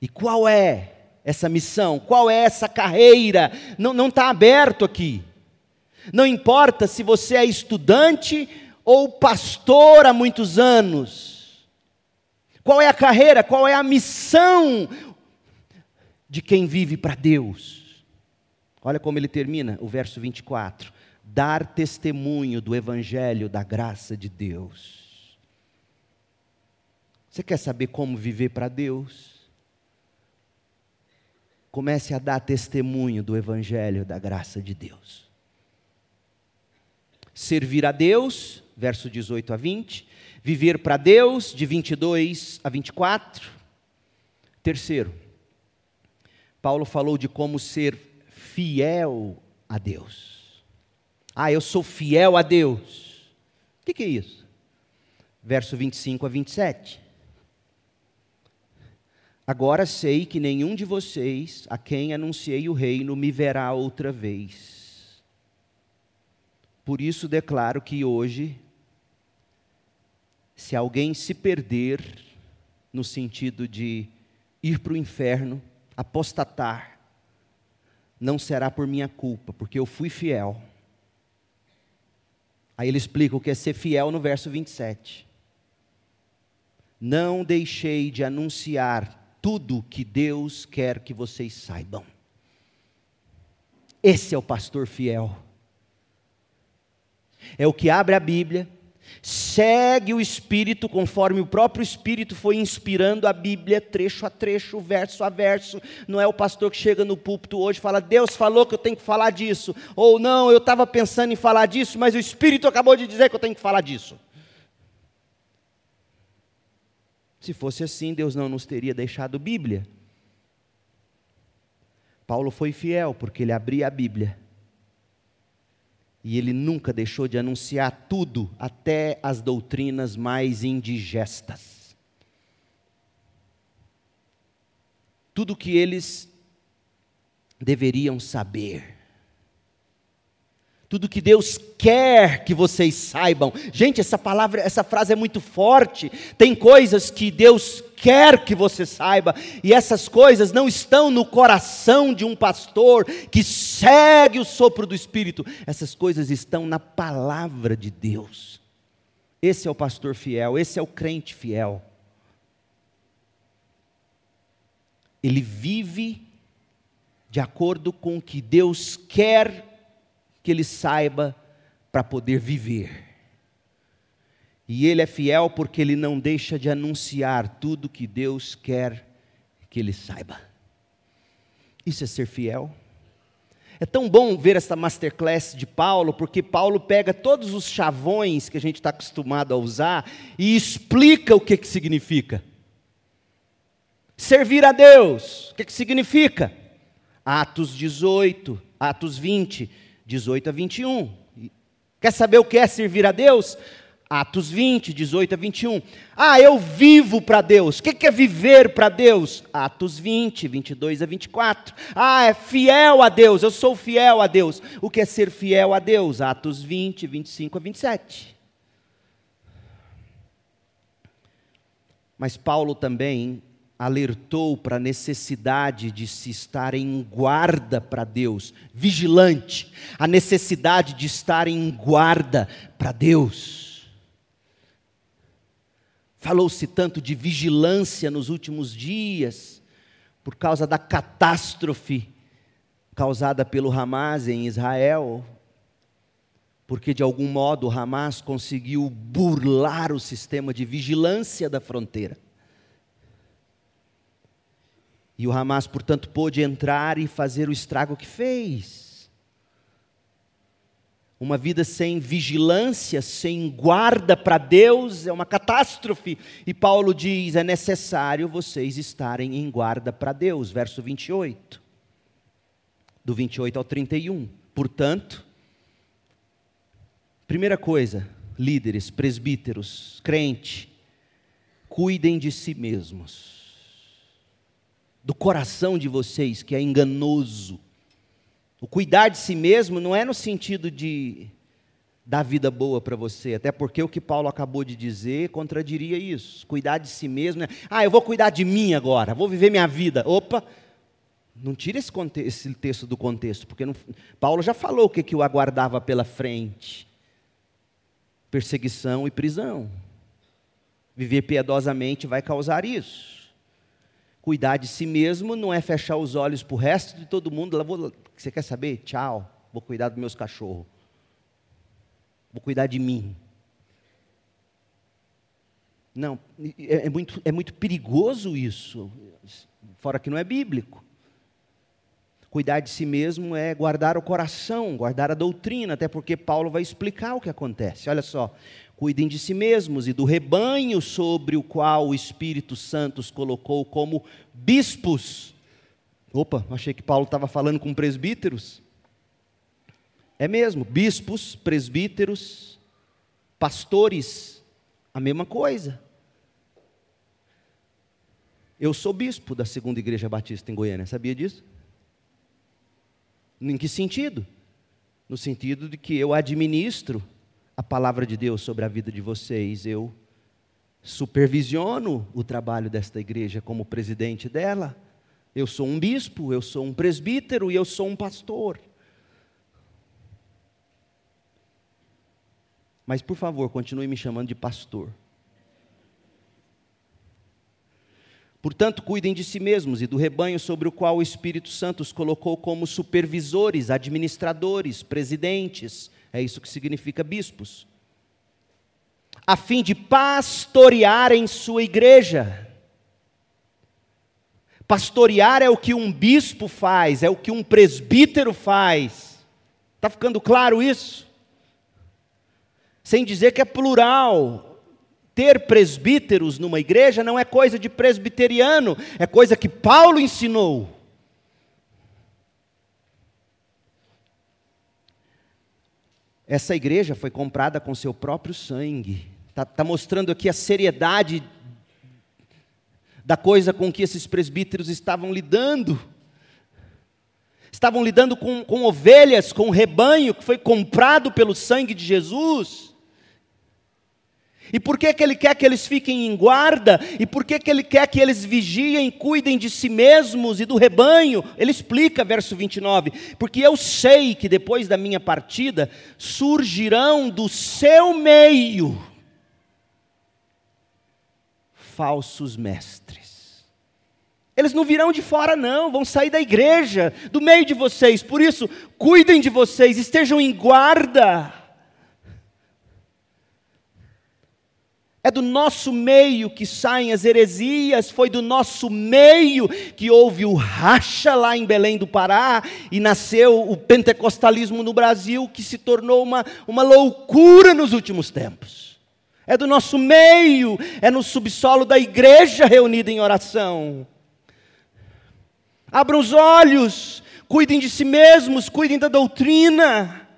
E qual é essa missão? Qual é essa carreira? Não está aberto aqui. Não importa se você é estudante ou pastor há muitos anos. Qual é a carreira? Qual é a missão? De quem vive para Deus. Olha como ele termina o verso 24: dar testemunho do evangelho da graça de Deus. Você quer saber como viver para Deus? Comece a dar testemunho do evangelho da graça de Deus. Servir a Deus, verso 18 a 20, viver para Deus, de 22 a 24. Terceiro, Paulo falou de como ser fiel a Deus. Ah, eu sou fiel a Deus. O que, que é isso? Verso 25 a 27. Agora sei que nenhum de vocês, a quem anunciei o reino, me verá outra vez. Por isso declaro que hoje, se alguém se perder, no sentido de ir para o inferno, apostatar, não será por minha culpa, porque eu fui fiel. Aí ele explica o que é ser fiel no verso 27. Não deixei de anunciar tudo que Deus quer que vocês saibam. Esse é o pastor fiel. É o que abre a Bíblia, Segue o Espírito conforme o próprio Espírito foi inspirando a Bíblia, trecho a trecho, verso a verso. Não é o pastor que chega no púlpito hoje e fala, Deus falou que eu tenho que falar disso. Ou não, eu estava pensando em falar disso, mas o Espírito acabou de dizer que eu tenho que falar disso. Se fosse assim, Deus não nos teria deixado Bíblia. Paulo foi fiel porque ele abria a Bíblia e ele nunca deixou de anunciar tudo, até as doutrinas mais indigestas. Tudo que eles deveriam saber. Tudo que Deus quer que vocês saibam. Gente, essa palavra, essa frase é muito forte. Tem coisas que Deus quer que você saiba, e essas coisas não estão no coração de um pastor que segue o sopro do Espírito. Essas coisas estão na palavra de Deus. Esse é o pastor fiel, esse é o crente fiel. Ele vive de acordo com o que Deus quer que ele saiba para poder viver. E ele é fiel porque ele não deixa de anunciar tudo que Deus quer que ele saiba. Isso é ser fiel. É tão bom ver essa masterclass de Paulo, porque Paulo pega todos os chavões que a gente está acostumado a usar e explica o que, que significa. Servir a Deus, o que, que significa? Atos 18, Atos 20, 18 a 21. Quer saber o que é servir a Deus? Atos 20, 18 a 21. Ah, eu vivo para Deus. O que é viver para Deus? Atos 20, 22 a 24. Ah, é fiel a Deus. Eu sou fiel a Deus. O que é ser fiel a Deus? Atos 20, 25 a 27. Mas Paulo também alertou para a necessidade de se estar em guarda para Deus, vigilante, a necessidade de estar em guarda para Deus. Falou-se tanto de vigilância nos últimos dias, por causa da catástrofe causada pelo Hamas em Israel, porque de algum modo o Hamas conseguiu burlar o sistema de vigilância da fronteira. E o Hamas, portanto, pôde entrar e fazer o estrago que fez. Uma vida sem vigilância, sem guarda para Deus, é uma catástrofe. E Paulo diz: é necessário vocês estarem em guarda para Deus. Verso 28. Do 28 ao 31. Portanto, primeira coisa, líderes, presbíteros, crente, cuidem de si mesmos do coração de vocês, que é enganoso. O cuidar de si mesmo não é no sentido de dar vida boa para você, até porque o que Paulo acabou de dizer contradiria isso. Cuidar de si mesmo é, ah, eu vou cuidar de mim agora, vou viver minha vida. Opa, não tira esse, esse texto do contexto, porque não, Paulo já falou o que, que o aguardava pela frente: perseguição e prisão. Viver piedosamente vai causar isso. Cuidar de si mesmo não é fechar os olhos para o resto de todo mundo. Vou, você quer saber? Tchau, vou cuidar dos meus cachorros. Vou cuidar de mim. Não, é, é, muito, é muito perigoso isso, fora que não é bíblico. Cuidar de si mesmo é guardar o coração, guardar a doutrina, até porque Paulo vai explicar o que acontece. Olha só, Cuidem de si mesmos e do rebanho sobre o qual o Espírito Santo os colocou como bispos. Opa, achei que Paulo estava falando com presbíteros. É mesmo, bispos, presbíteros, pastores, a mesma coisa. Eu sou bispo da segunda igreja batista em Goiânia, sabia disso? Em que sentido? No sentido de que eu administro a palavra de Deus sobre a vida de vocês. Eu supervisiono o trabalho desta igreja como presidente dela. Eu sou um bispo, eu sou um presbítero e eu sou um pastor. Mas por favor, continue me chamando de pastor. Portanto, cuidem de si mesmos e do rebanho sobre o qual o Espírito Santo os colocou como supervisores, administradores, presidentes, é isso que significa bispos. A fim de pastorear em sua igreja. Pastorear é o que um bispo faz, é o que um presbítero faz. Está ficando claro isso? Sem dizer que é plural. Ter presbíteros numa igreja não é coisa de presbiteriano, é coisa que Paulo ensinou. Essa igreja foi comprada com seu próprio sangue. Está tá mostrando aqui a seriedade da coisa com que esses presbíteros estavam lidando. Estavam lidando com, com ovelhas, com rebanho que foi comprado pelo sangue de Jesus. E por que, que ele quer que eles fiquem em guarda? E por que, que ele quer que eles vigiem, cuidem de si mesmos e do rebanho? Ele explica, verso 29, porque eu sei que depois da minha partida surgirão do seu meio falsos mestres. Eles não virão de fora, não, vão sair da igreja, do meio de vocês. Por isso, cuidem de vocês, estejam em guarda. É do nosso meio que saem as heresias, foi do nosso meio que houve o racha lá em Belém do Pará e nasceu o pentecostalismo no Brasil, que se tornou uma, uma loucura nos últimos tempos. É do nosso meio, é no subsolo da igreja reunida em oração. Abram os olhos, cuidem de si mesmos, cuidem da doutrina.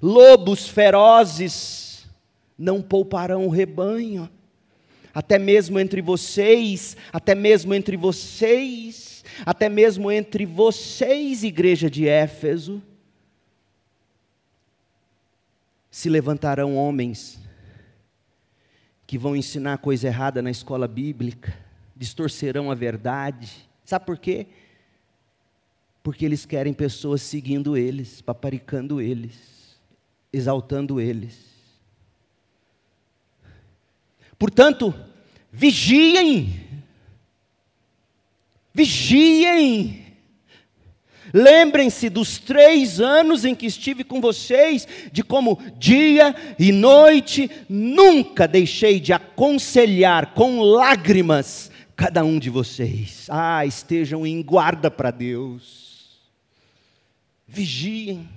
Lobos ferozes não pouparão o rebanho. Até mesmo entre vocês, até mesmo entre vocês, até mesmo entre vocês, igreja de Éfeso, se levantarão homens que vão ensinar coisa errada na escola bíblica, distorcerão a verdade. Sabe por quê? Porque eles querem pessoas seguindo eles, paparicando eles, exaltando eles. Portanto, vigiem. Vigiem. Lembrem-se dos três anos em que estive com vocês, de como dia e noite nunca deixei de aconselhar com lágrimas cada um de vocês. Ah, estejam em guarda para Deus. Vigiem,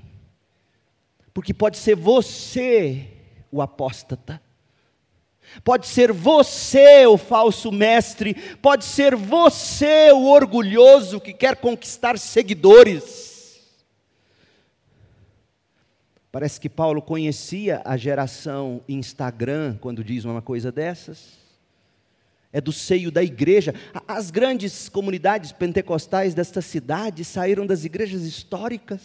porque pode ser você o apóstata. Pode ser você o falso mestre, pode ser você o orgulhoso que quer conquistar seguidores. Parece que Paulo conhecia a geração Instagram quando diz uma coisa dessas. É do seio da igreja. As grandes comunidades pentecostais desta cidade saíram das igrejas históricas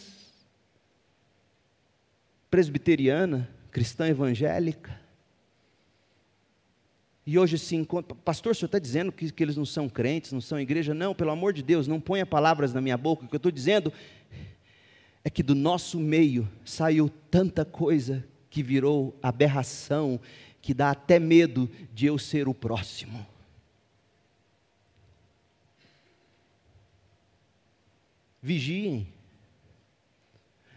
presbiteriana, cristã evangélica e hoje se encontra, pastor, o senhor está dizendo que, que eles não são crentes, não são igreja? Não, pelo amor de Deus, não ponha palavras na minha boca. O que eu estou dizendo é que do nosso meio saiu tanta coisa que virou aberração, que dá até medo de eu ser o próximo. Vigiem.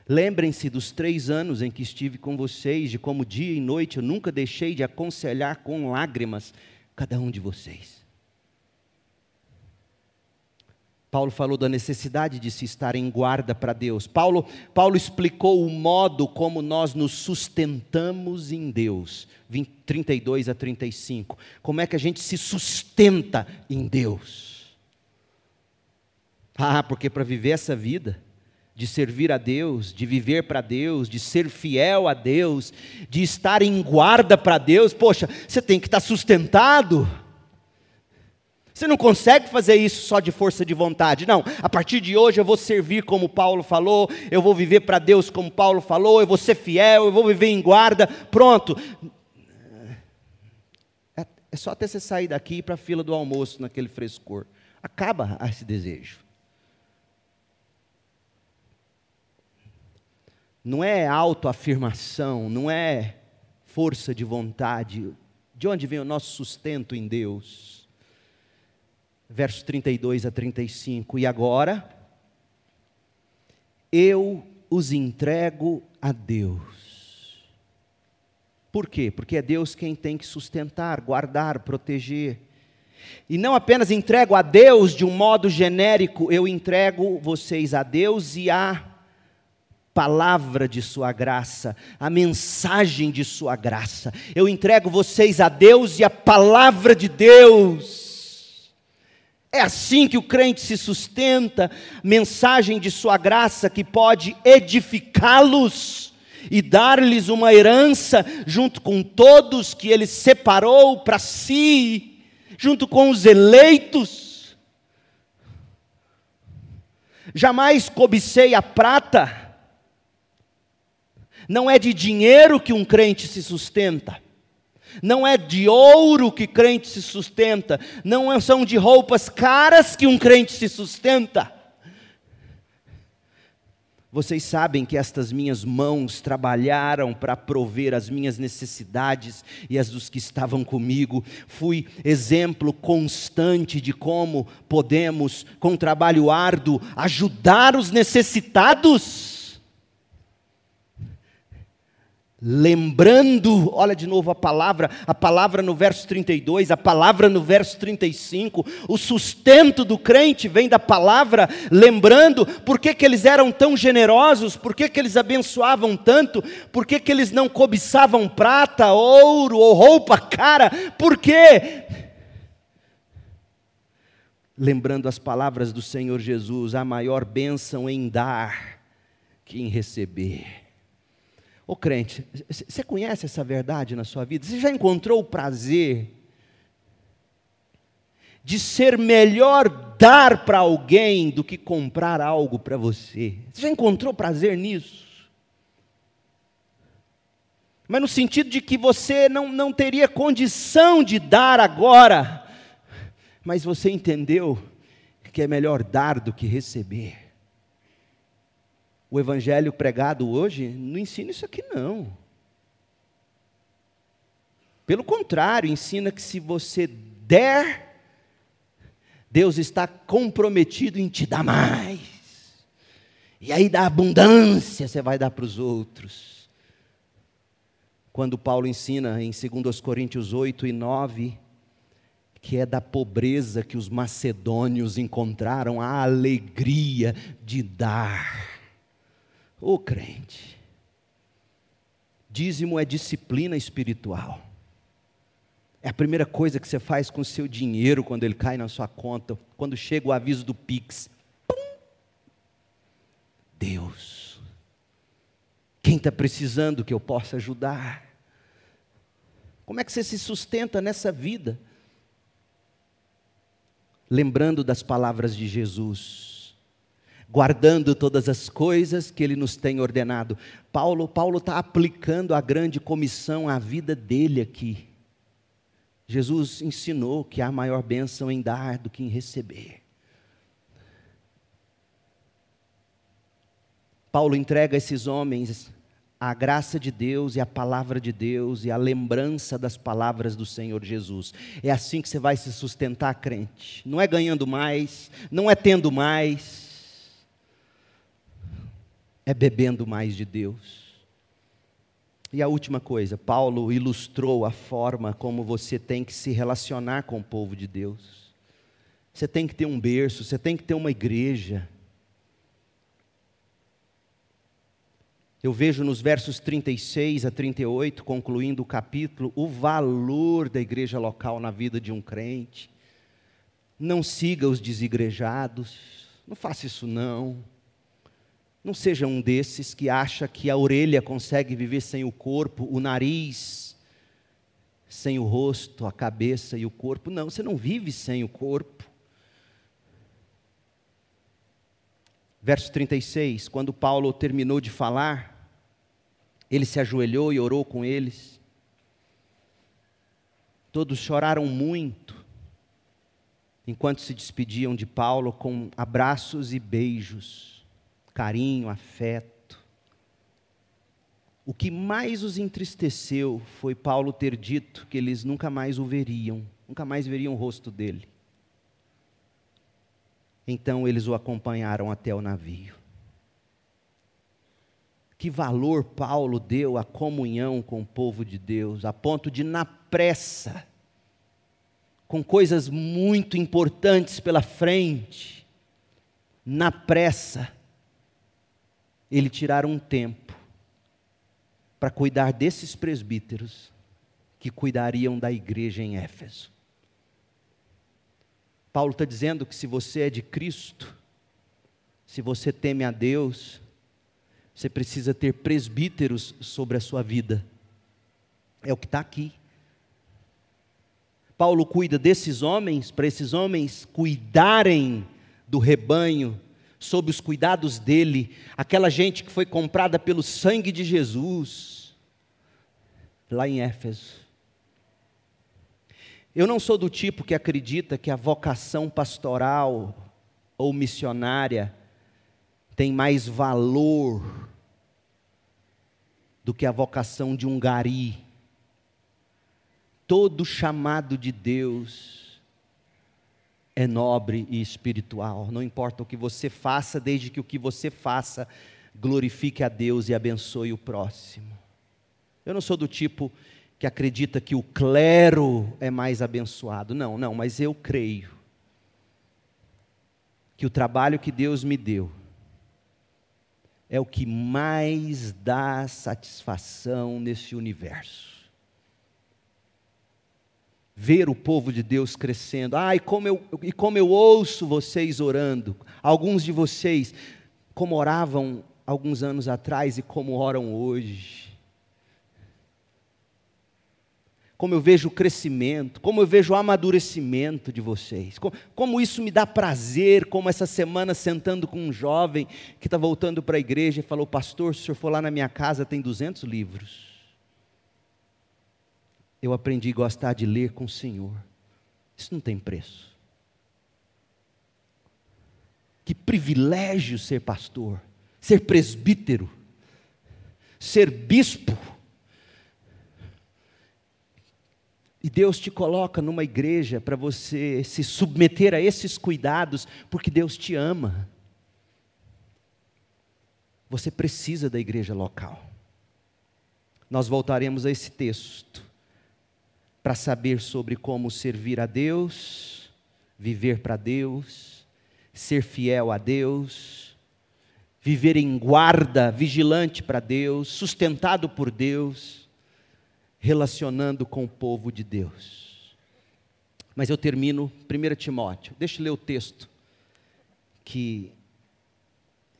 Lembrem-se dos três anos em que estive com vocês, de como dia e noite eu nunca deixei de aconselhar com lágrimas cada um de vocês. Paulo falou da necessidade de se estar em guarda para Deus. Paulo, Paulo explicou o modo como nós nos sustentamos em Deus. 20, 32 a 35. Como é que a gente se sustenta em Deus? Ah, porque para viver essa vida, de servir a Deus, de viver para Deus, de ser fiel a Deus, de estar em guarda para Deus, poxa, você tem que estar sustentado. Você não consegue fazer isso só de força de vontade, não. A partir de hoje eu vou servir como Paulo falou, eu vou viver para Deus como Paulo falou, eu vou ser fiel, eu vou viver em guarda, pronto. É, é só até você sair daqui para a fila do almoço naquele frescor. Acaba esse desejo. Não é autoafirmação, não é força de vontade. De onde vem o nosso sustento em Deus? Versos 32 a 35. E agora, eu os entrego a Deus. Por quê? Porque é Deus quem tem que sustentar, guardar, proteger. E não apenas entrego a Deus de um modo genérico, eu entrego vocês a Deus e a palavra de Sua graça, a mensagem de Sua graça. Eu entrego vocês a Deus e a palavra de Deus. É assim que o crente se sustenta, mensagem de Sua graça que pode edificá-los e dar-lhes uma herança junto com todos que Ele separou para si, junto com os eleitos. Jamais cobicei a prata, não é de dinheiro que um crente se sustenta. Não é de ouro que crente se sustenta. Não é, são de roupas caras que um crente se sustenta. Vocês sabem que estas minhas mãos trabalharam para prover as minhas necessidades e as dos que estavam comigo. Fui exemplo constante de como podemos, com trabalho árduo, ajudar os necessitados lembrando, olha de novo a palavra, a palavra no verso 32, a palavra no verso 35, o sustento do crente vem da palavra, lembrando por que, que eles eram tão generosos, por que, que eles abençoavam tanto, por que, que eles não cobiçavam prata, ouro ou roupa cara, por quê? Lembrando as palavras do Senhor Jesus, a maior bênção em dar que em receber. Ô crente, você conhece essa verdade na sua vida? Você já encontrou o prazer de ser melhor dar para alguém do que comprar algo para você? Você já encontrou prazer nisso? Mas no sentido de que você não, não teria condição de dar agora, mas você entendeu que é melhor dar do que receber o evangelho pregado hoje não ensina isso aqui não. Pelo contrário, ensina que se você der, Deus está comprometido em te dar mais. E aí, da abundância, você vai dar para os outros. Quando Paulo ensina em 2 Coríntios 8 e 9, que é da pobreza que os macedônios encontraram a alegria de dar. Ô crente, dízimo é disciplina espiritual. É a primeira coisa que você faz com o seu dinheiro quando ele cai na sua conta, quando chega o aviso do Pix. Pum! Deus, quem está precisando que eu possa ajudar? Como é que você se sustenta nessa vida? Lembrando das palavras de Jesus, guardando todas as coisas que Ele nos tem ordenado. Paulo Paulo está aplicando a grande comissão à vida dele aqui. Jesus ensinou que há maior bênção em dar do que em receber. Paulo entrega esses homens a graça de Deus e a palavra de Deus e a lembrança das palavras do Senhor Jesus. É assim que você vai se sustentar, crente. Não é ganhando mais, não é tendo mais, é bebendo mais de Deus. E a última coisa, Paulo ilustrou a forma como você tem que se relacionar com o povo de Deus. Você tem que ter um berço, você tem que ter uma igreja. Eu vejo nos versos 36 a 38, concluindo o capítulo, o valor da igreja local na vida de um crente. Não siga os desigrejados, não faça isso não. Não seja um desses que acha que a orelha consegue viver sem o corpo, o nariz sem o rosto, a cabeça e o corpo. Não, você não vive sem o corpo. Verso 36, quando Paulo terminou de falar, ele se ajoelhou e orou com eles. Todos choraram muito, enquanto se despediam de Paulo com abraços e beijos carinho, afeto. O que mais os entristeceu foi Paulo ter dito que eles nunca mais o veriam, nunca mais veriam o rosto dele. Então eles o acompanharam até o navio. Que valor Paulo deu à comunhão com o povo de Deus, a ponto de, na pressa, com coisas muito importantes pela frente, na pressa, ele tirar um tempo para cuidar desses presbíteros que cuidariam da igreja em Éfeso. Paulo está dizendo que se você é de Cristo, se você teme a Deus, você precisa ter presbíteros sobre a sua vida. É o que está aqui. Paulo cuida desses homens, para esses homens cuidarem do rebanho sob os cuidados dele, aquela gente que foi comprada pelo sangue de Jesus, lá em Éfeso. Eu não sou do tipo que acredita que a vocação pastoral ou missionária tem mais valor do que a vocação de um gari. Todo chamado de Deus é nobre e espiritual. Não importa o que você faça, desde que o que você faça glorifique a Deus e abençoe o próximo. Eu não sou do tipo que acredita que o clero é mais abençoado. Não, não, mas eu creio que o trabalho que Deus me deu é o que mais dá satisfação nesse universo ver o povo de Deus crescendo. Ah, e como eu, e como eu ouço vocês orando, alguns de vocês, como oravam alguns anos atrás e como oram hoje. Como eu vejo o crescimento, como eu vejo o amadurecimento de vocês, como, como isso me dá prazer, como essa semana sentando com um jovem que está voltando para a igreja e falou: Pastor, se o senhor for lá na minha casa, tem 200 livros eu aprendi a gostar de ler com o Senhor. Isso não tem preço. Que privilégio ser pastor, ser presbítero, ser bispo. E Deus te coloca numa igreja para você se submeter a esses cuidados, porque Deus te ama. Você precisa da igreja local. Nós voltaremos a esse texto para saber sobre como servir a Deus, viver para Deus, ser fiel a Deus, viver em guarda, vigilante para Deus, sustentado por Deus, relacionando com o povo de Deus. Mas eu termino 1 Timóteo, deixa eu ler o texto que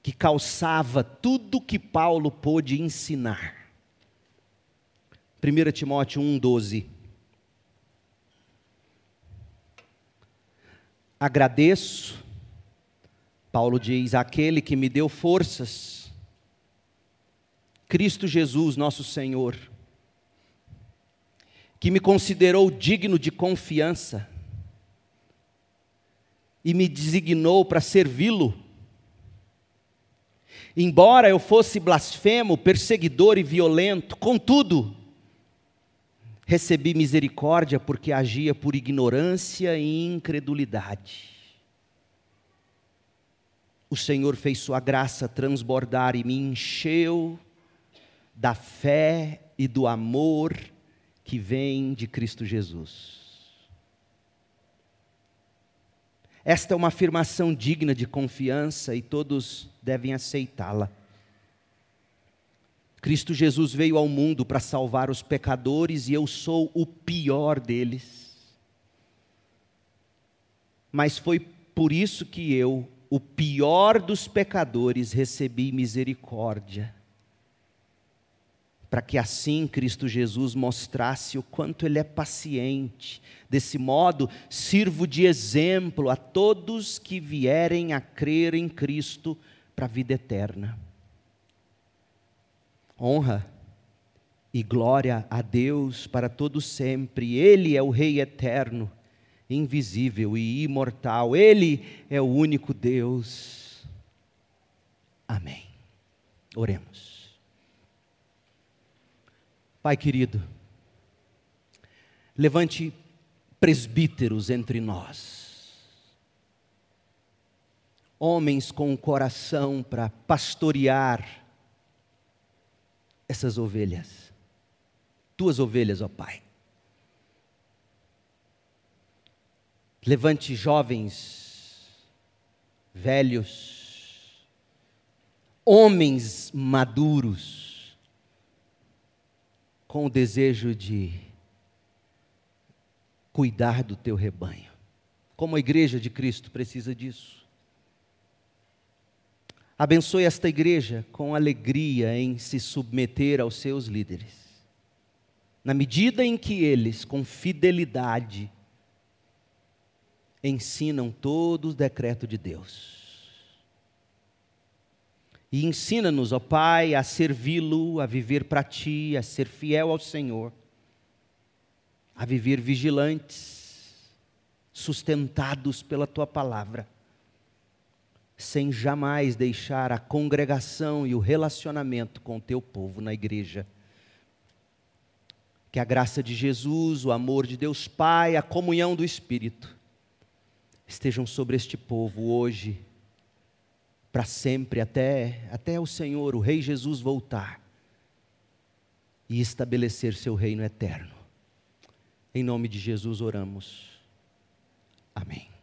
que calçava tudo que Paulo pôde ensinar. 1 Timóteo 1,12. Agradeço, Paulo diz, aquele que me deu forças, Cristo Jesus, nosso Senhor, que me considerou digno de confiança e me designou para servi-lo. Embora eu fosse blasfemo, perseguidor e violento, contudo, recebi misericórdia porque agia por ignorância e incredulidade. O Senhor fez Sua graça transbordar e me encheu da fé e do amor que vem de Cristo Jesus. Esta é uma afirmação digna de confiança e todos devem aceitá-la. Cristo Jesus veio ao mundo para salvar os pecadores e eu sou o pior deles. Mas foi por isso que eu, o pior dos pecadores, recebi misericórdia para que assim Cristo Jesus mostrasse o quanto Ele é paciente. Desse modo, sirvo de exemplo a todos que vierem a crer em Cristo para a vida eterna. Honra e glória a Deus para todo sempre. Ele é o Rei eterno, invisível e imortal. Ele é o único Deus. Amém. Oremos. Pai querido, levante presbíteros entre nós, homens com o coração para pastorear essas ovelhas, tuas ovelhas, ó Pai. Levante jovens, velhos, homens maduros, com o desejo de cuidar do teu rebanho. Como a igreja de Cristo precisa disso. Abençoe esta igreja com alegria em se submeter aos seus líderes. Na medida em que eles, com fidelidade, ensinam todo o decreto de Deus. E ensina-nos, ó Pai, a servi-lo, a viver para ti, a ser fiel ao Senhor, a viver vigilantes, sustentados pela tua palavra, sem jamais deixar a congregação e o relacionamento com o teu povo na igreja. Que a graça de Jesus, o amor de Deus Pai, a comunhão do Espírito estejam sobre este povo hoje para sempre, até, até o Senhor, o Rei Jesus, voltar e estabelecer seu reino eterno. Em nome de Jesus oramos. Amém.